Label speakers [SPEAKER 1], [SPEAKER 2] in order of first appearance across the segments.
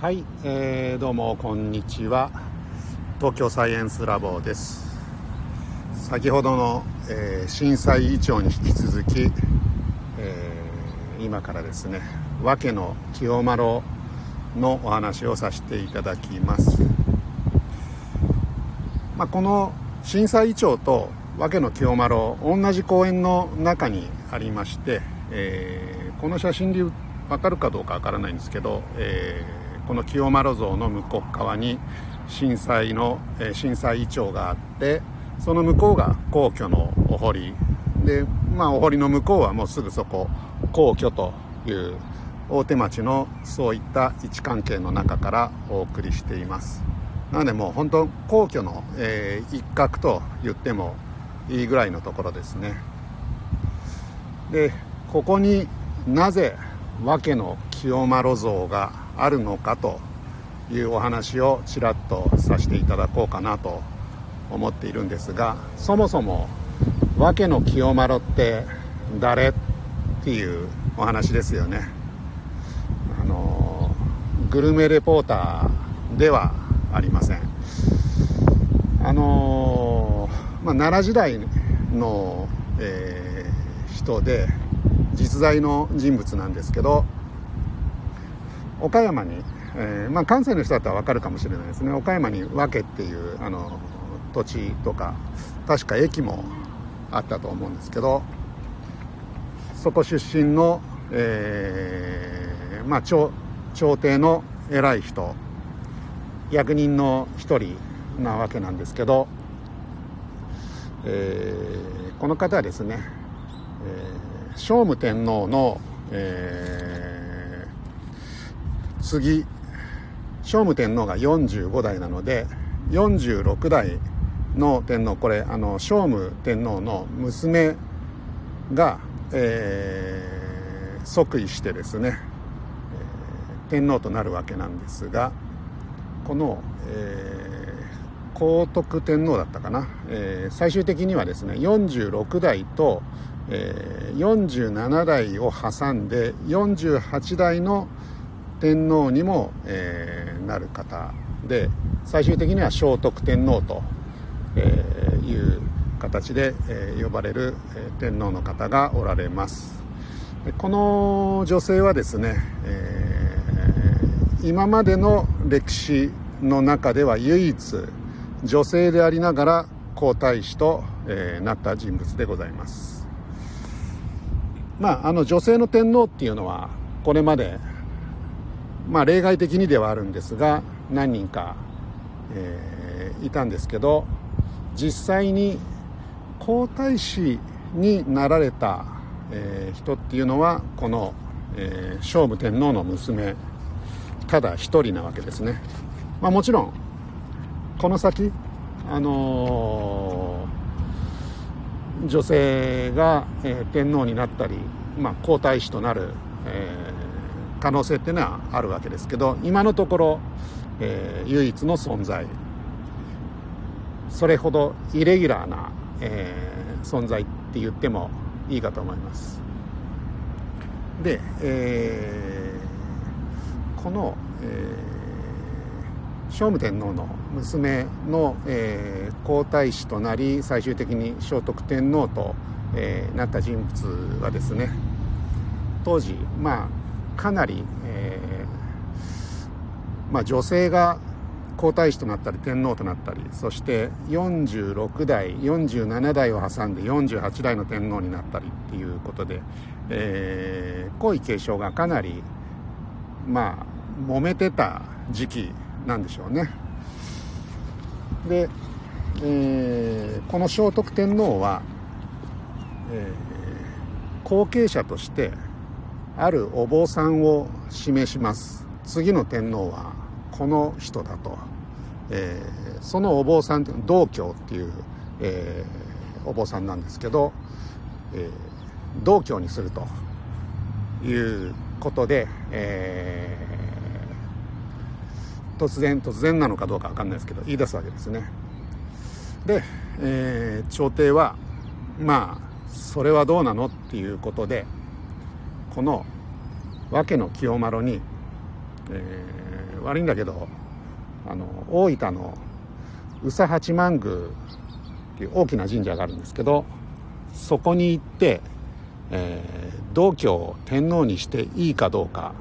[SPEAKER 1] はい、えー、どうもこんにちは。東京サイエンスラボです。先ほどの、えー、震災イチョウに引き続き、えー、今からですね和家の清丸のお話をさせていただきます、まあ、この震災イチョウと和家の清丸同じ公園の中にありまして、えー、この写真で分かるかどうかわからないんですけど、えー、この清丸像の向こう側に震災の、えー、震災イチョウがあってその向こうが皇居のお堀。でまあお堀の向こうはもうすぐそこ皇居という大手町のそういった位置関係の中からお送りしています。なのでもう本当皇居の、えー、一角と言ってもいいぐらいのところですね。でここになぜ訳の清丸像があるのかというお話をちらっとさせていただこうかなと思っているんですがそもそも訳の清丸って誰っていうお話ですよね。あのグルメレポーターではありません。あのまあ、奈良時代の、えー、人で実在の人物なんですけど岡山に、えー、まあ、関西の人だったら分かるかもしれないですね。岡山に和気っていうあの土地とか確か駅もあったと思うんですけどそこ出身の、えー、まあ、朝朝廷の偉い人役人の一人なわけなんですけどえー、この方はですね、えー、聖武天皇の、えー、次。聖武天皇が45代なので46代の天皇これあの聖武天皇の娘が、えー、即位してですね、天皇となるわけなんですがこの、えー皇徳天皇だったかな、えー、最終的にはですね46代と、えー、47代を挟んで48代の天皇天皇にも、えー、なる方で最終的には聖徳天皇と、えー、いう形で、えー、呼ばれる、え、天皇の方がおられます。この女性はですね、え、今までの歴史の中では唯一女性でありながら皇太子と、え、なった人物でございます。まああの女性の天皇っていうのはこれまでまあ例外的にではあるんですが何人か、えー、いたんですけど実際に皇太子になられた、えー、人っていうのはこの、えー、聖武天皇の娘ただ一人なわけですね、まあ、もちろんこの先あのー、女性が、えー、天皇になったり、まあ、皇太子となる、えー、可能性っていうのはあるわけですけど今のところ、えー唯一の存在。それほどイレギュラーな、えー存在って言ってもいいかと思います。で、えーこの、えー聖武天皇の娘の、えー、皇太子となり最終的に聖徳天皇と、えー、なった人物はですね当時まあかなり、えー、まあ、女性が皇太子となったり天皇となったりそして46代47代を挟んで48代の天皇になったりっていうことで、えー、皇位継承がかなりまあ揉めてた時期なんでしょうね。で、えー、この聖徳天皇は、えー、後継者としてあるお坊さんを示します。次の天皇はこの人だと、えー、そのお坊さんというのは道教っていう、えー、お坊さんなんですけど、えー、道教にするということで、えー突然突然なのかどうか分かんないですけど言い出すわけですね。で、えー、朝廷はまあそれはどうなのっていうことでこの訳の清丸に、えー、悪いんだけどあの大分の宇佐八幡宮っていう大きな神社があるんですけどそこに行って、えー、道教を天皇にしていいかどうか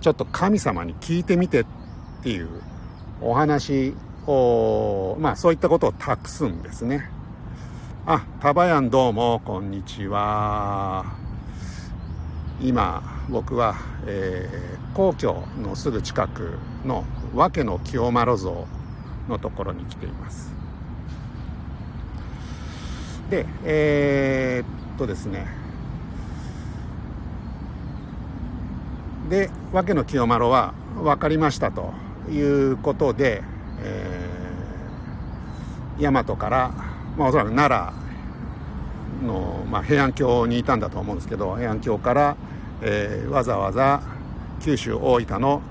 [SPEAKER 1] ちょっと神様に聞いてみてっていうお話をまあそういったことを託すんですね。あ、タバヤンどうもこんにちは。今僕は、えー、皇居のすぐ近くの和家の清丸像のところに来ています。でえー、っとですね。で和家の清丸は分かりましたということで、えー、大和から、まあ、おそらく奈良の、まあ、平安京にいたんだと思うんですけど平安京からえー、わざわざ九州大分の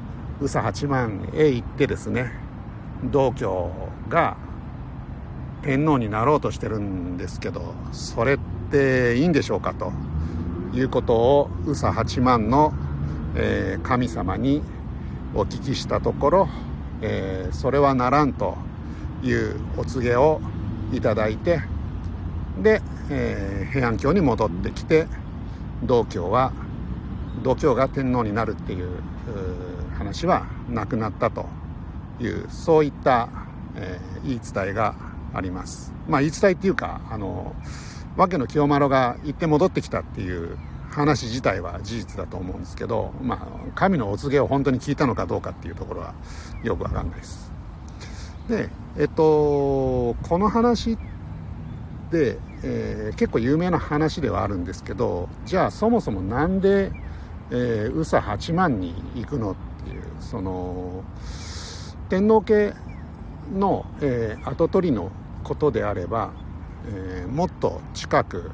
[SPEAKER 1] 宇佐八幡へ行ってですね道教が天皇になろうとしてるんですけどそれっていいんでしょうかということを宇佐八幡の、えー、神様にお聞きしたところ、えー、それはならんというお告げをいただいてで、えー、平安京に戻ってきて道教は度胸が天皇になるっていう話はなくなったというそういった、えー、言い伝えがあります。まあ言い伝えっていうかあの訳の清丸が行って戻ってきたっていう話自体は事実だと思うんですけどまあ神のお告げを本当に聞いたのかどうかっていうところはよくわかんないです。でえっとこの話で、えー、結構有名な話ではあるんですけどじゃあそもそも何でえー、宇佐八幡に行くのっていうその天皇家の、えー、跡取りのことであれば、えー、もっと近く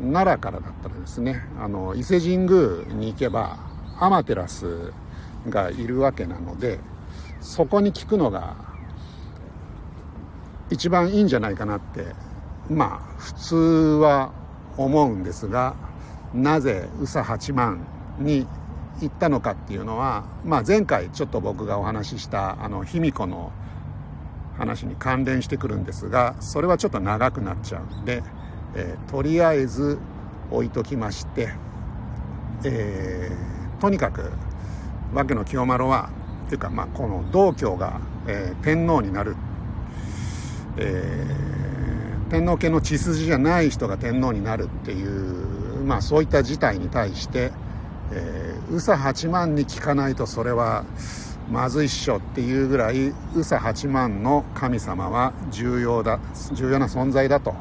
[SPEAKER 1] 奈良からだったらですねあの伊勢神宮に行けば天照がいるわけなのでそこに聞くのが一番いいんじゃないかなってまあ普通は思うんですがなぜ宇佐八幡に行ったのかっていうのは、まあ、前回ちょっと僕がお話ししたあの卑弥呼の話に関連してくるんですがそれはちょっと長くなっちゃうんで、えー、とりあえず置いときまして、えー、とにかく訳の清丸はっていうか、まあ、この道教が、えー、天皇になる、えー、天皇家の血筋じゃない人が天皇になるっていう、まあ、そういった事態に対して、えー、宇佐八幡に聞かないとそれはまずいっしょっていうぐらい宇佐八幡の神様は重要だ重要な存在だと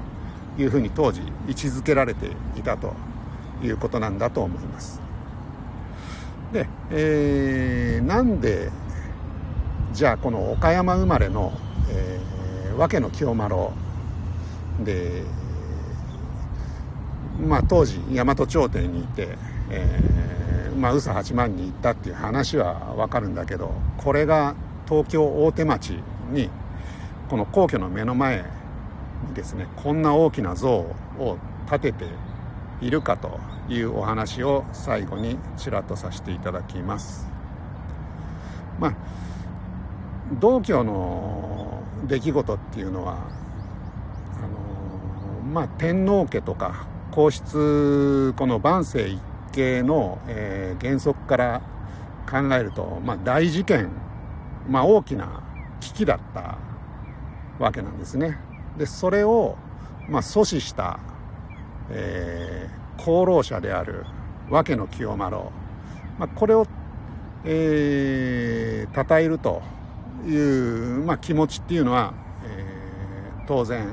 [SPEAKER 1] いうふうに当時位置づけられていたということなんだと思います。で、えー、なんでじゃあこの岡山生まれの、えー、和家の清丸でまあ当時大和朝廷にいて、えー、まあ宇佐八幡に行ったっていう話は分かるんだけどこれが東京大手町にこの皇居の目の前にですねこんな大きな像を建てているかというお話を最後にちらっとさせていただきます。まあ道教の出来事っていうのはあのまあ天皇家とか皇室この万世一系の、えー、原則から考えると、まあ、大事件、まあ、大きな危機だったわけなんですね。でそれを、まあ、阻止した、えー、功労者である訳の清丸、まあ、これを、えー、称えるという、まあ、気持ちっていうのは、えー、当然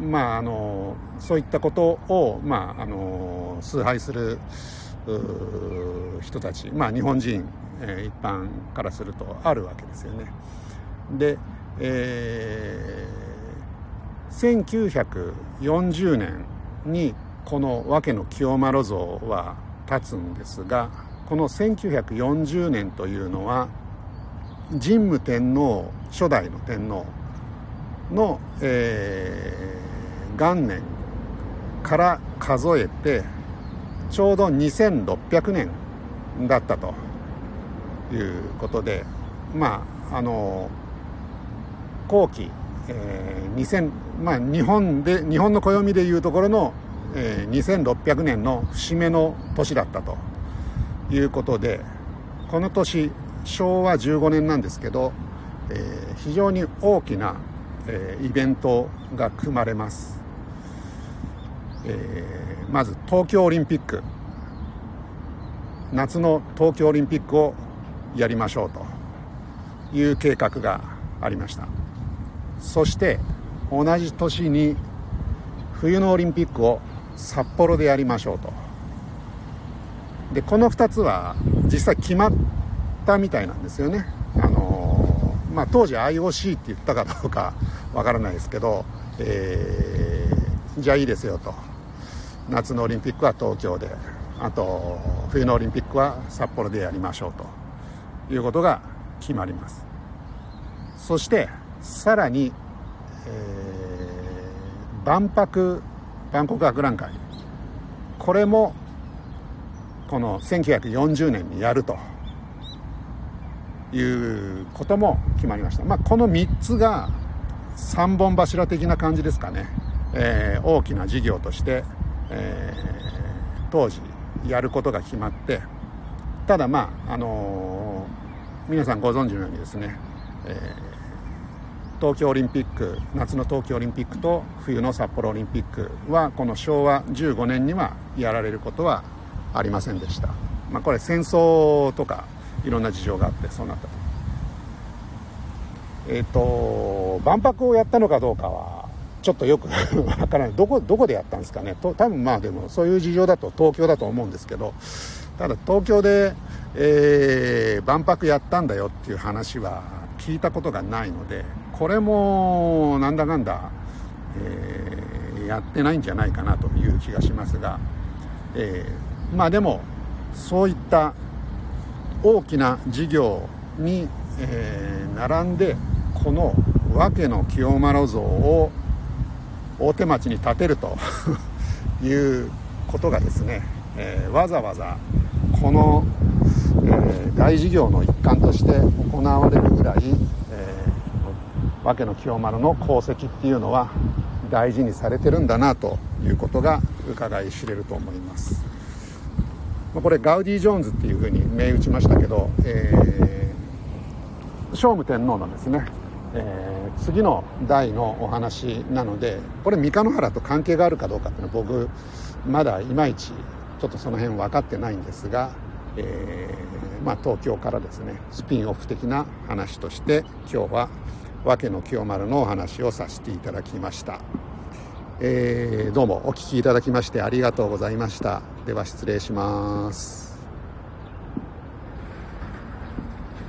[SPEAKER 1] まあ、あのそういったことを、まあ、あの崇拝する人たち、まあ、日本人、え、一般からするとあるわけですよね。で、えー、1940年にこの訳の清丸像は立つんですがこの1940年というのは神武天皇初代の天皇の、えー、元年から数えてちょうど2600年だったということでまああの後期、えー、2000まあ日本で日本の暦でいうところの、えー、2600年の節目の年だったということでこの年昭和15年なんですけど、えー、非常に大きな、えー、イベントが組まれます、えー、まず東京オリンピック。夏の東京オリンピックをやりましょうという計画がありました。そして同じ年に冬のオリンピックを札幌でやりましょうと。でこの2つは実際決まったみたいなんですよね。あのまあ当時 IOC って言ったかどうかわからないですけど、えー、じゃあいいですよと。夏のオリンピックは東京であと冬のオリンピックは札幌でやりましょうということが決まります。そしてさらに、えー、万博万国博覧会。これもこの1940年にやるということも決まりました、まあ、この3つが3本柱的な感じですかね、えー、大きな事業として、えー、当時やることが決まってただまああのー、皆さんご存知のようにですね、えー、東京オリンピック夏の東京オリンピックと冬の札幌オリンピックはこの昭和15年にはやられることはありませんでした、まあ、これ戦争とかいろんな事情があってそうなったと。えっ、と万博をやったのかどうかはちょっとよく わからない。どこどこでやったんですかね。と多分まあでもそういう事情だと東京だと思うんですけどただ東京で、えー、万博やったんだよっていう話は聞いたことがないのでこれもなんだかんだ、えー、やってないんじゃないかなという気がしますが、えー、まあでもそういった大きな事業に、え、並んでこの訳の清丸像を大手町に建てると いうことがですね、えー、わざわざこの、えー、大事業の一環として行われるぐらい、えー、訳の清丸の功績っていうのは大事にされてるんだなということが伺い知れると思います。これガウディ・ジョーンズっていうふうに銘打ちましたけど、えー、聖武天皇のですねえー、次の代のお話なのでこれ三日野原と関係があるかどうかっていうのは僕まだいまいちちょっとその辺分かってないんですが、えー、まあ、東京からですねスピンオフ的な話として今日は訳の清丸のお話をさせていただきました、えー、どうもお聴きいただきましてありがとうございました。では失礼します。